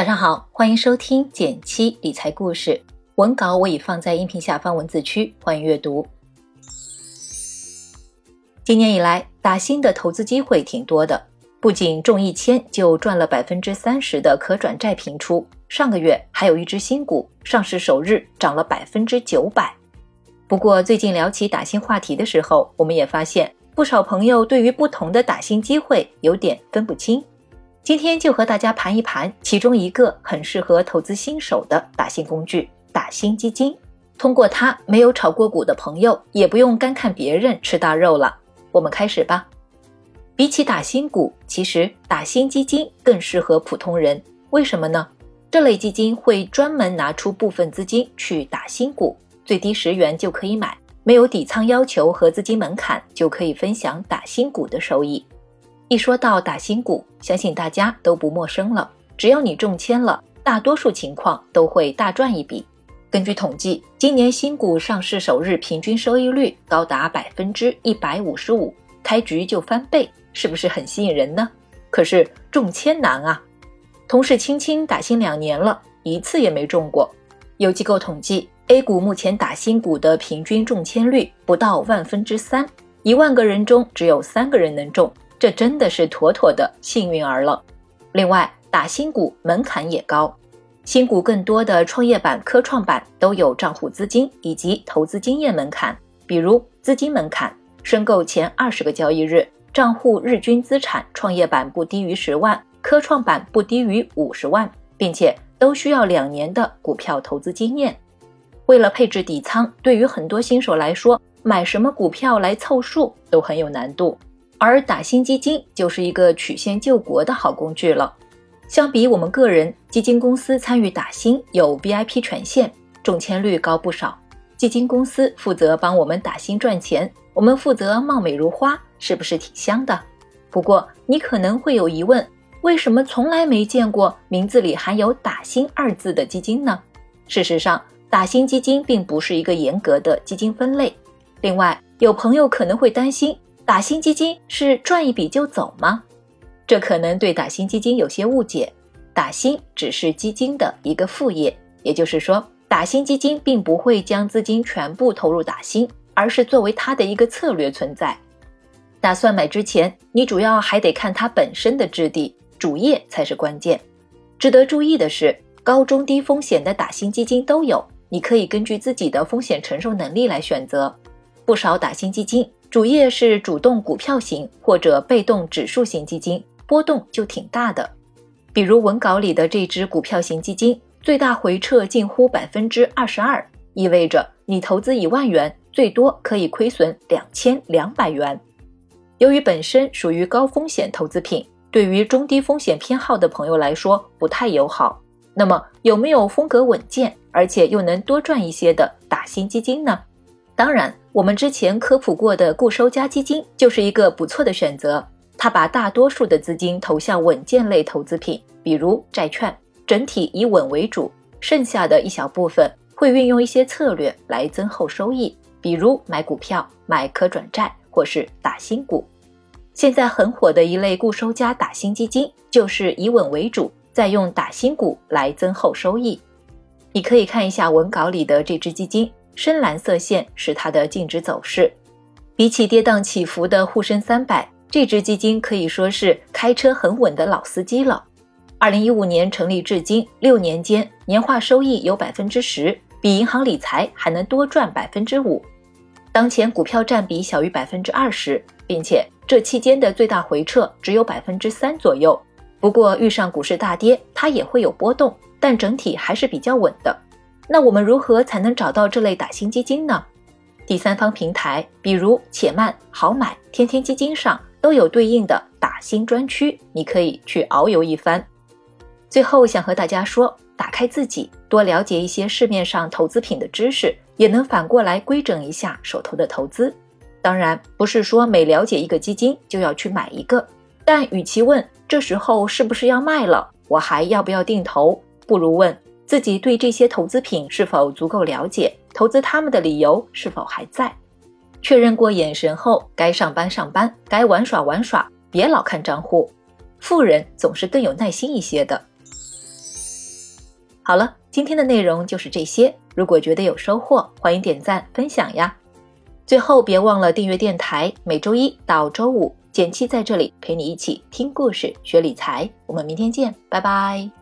早上好，欢迎收听减七理财故事。文稿我已放在音频下方文字区，欢迎阅读。今年以来，打新的投资机会挺多的，不仅中一千就赚了百分之三十的可转债频出，上个月还有一只新股上市首日涨了百分之九百。不过最近聊起打新话题的时候，我们也发现不少朋友对于不同的打新机会有点分不清。今天就和大家盘一盘其中一个很适合投资新手的打新工具——打新基金。通过它，没有炒过股的朋友也不用干看别人吃大肉了。我们开始吧。比起打新股，其实打新基金更适合普通人。为什么呢？这类基金会专门拿出部分资金去打新股，最低十元就可以买，没有底仓要求和资金门槛，就可以分享打新股的收益。一说到打新股，相信大家都不陌生了。只要你中签了，大多数情况都会大赚一笔。根据统计，今年新股上市首日平均收益率高达百分之一百五十五，开局就翻倍，是不是很吸引人呢？可是中签难啊！同事青青打新两年了，一次也没中过。有机构统计，A 股目前打新股的平均中签率不到万分之三，一万个人中只有三个人能中。这真的是妥妥的幸运儿了。另外，打新股门槛也高，新股更多的创业板、科创板都有账户资金以及投资经验门槛。比如资金门槛，申购前二十个交易日，账户日均资产创业板不低于十万，科创板不低于五十万，并且都需要两年的股票投资经验。为了配置底仓，对于很多新手来说，买什么股票来凑数都很有难度。而打新基金就是一个曲线救国的好工具了。相比我们个人，基金公司参与打新有 VIP 权限，中签率高不少。基金公司负责帮我们打新赚钱，我们负责貌美如花，是不是挺香的？不过你可能会有疑问，为什么从来没见过名字里含有“打新”二字的基金呢？事实上，打新基金并不是一个严格的基金分类。另外，有朋友可能会担心。打新基金是赚一笔就走吗？这可能对打新基金有些误解。打新只是基金的一个副业，也就是说，打新基金并不会将资金全部投入打新，而是作为它的一个策略存在。打算买之前，你主要还得看它本身的质地，主业才是关键。值得注意的是，高中低风险的打新基金都有，你可以根据自己的风险承受能力来选择。不少打新基金。主业是主动股票型或者被动指数型基金，波动就挺大的。比如文稿里的这只股票型基金，最大回撤近乎百分之二十二，意味着你投资一万元，最多可以亏损两千两百元。由于本身属于高风险投资品，对于中低风险偏好的朋友来说不太友好。那么有没有风格稳健，而且又能多赚一些的打新基金呢？当然，我们之前科普过的固收加基金就是一个不错的选择。它把大多数的资金投向稳健类投资品，比如债券，整体以稳为主，剩下的一小部分会运用一些策略来增厚收益，比如买股票、买可转债或是打新股。现在很火的一类固收加打新基金，就是以稳为主，再用打新股来增厚收益。你可以看一下文稿里的这支基金。深蓝色线是它的净值走势，比起跌宕起伏的沪深三百，这支基金可以说是开车很稳的老司机了。二零一五年成立至今六年间，年化收益有百分之十，比银行理财还能多赚百分之五。当前股票占比小于百分之二十，并且这期间的最大回撤只有百分之三左右。不过遇上股市大跌，它也会有波动，但整体还是比较稳的。那我们如何才能找到这类打新基金呢？第三方平台，比如且慢、好买、天天基金上都有对应的打新专区，你可以去遨游一番。最后想和大家说，打开自己，多了解一些市面上投资品的知识，也能反过来规整一下手头的投资。当然，不是说每了解一个基金就要去买一个，但与其问这时候是不是要卖了，我还要不要定投，不如问。自己对这些投资品是否足够了解？投资他们的理由是否还在？确认过眼神后，该上班上班，该玩耍玩耍，别老看账户。富人总是更有耐心一些的。好了，今天的内容就是这些。如果觉得有收获，欢迎点赞分享呀。最后别忘了订阅电台，每周一到周五，简七在这里陪你一起听故事、学理财。我们明天见，拜拜。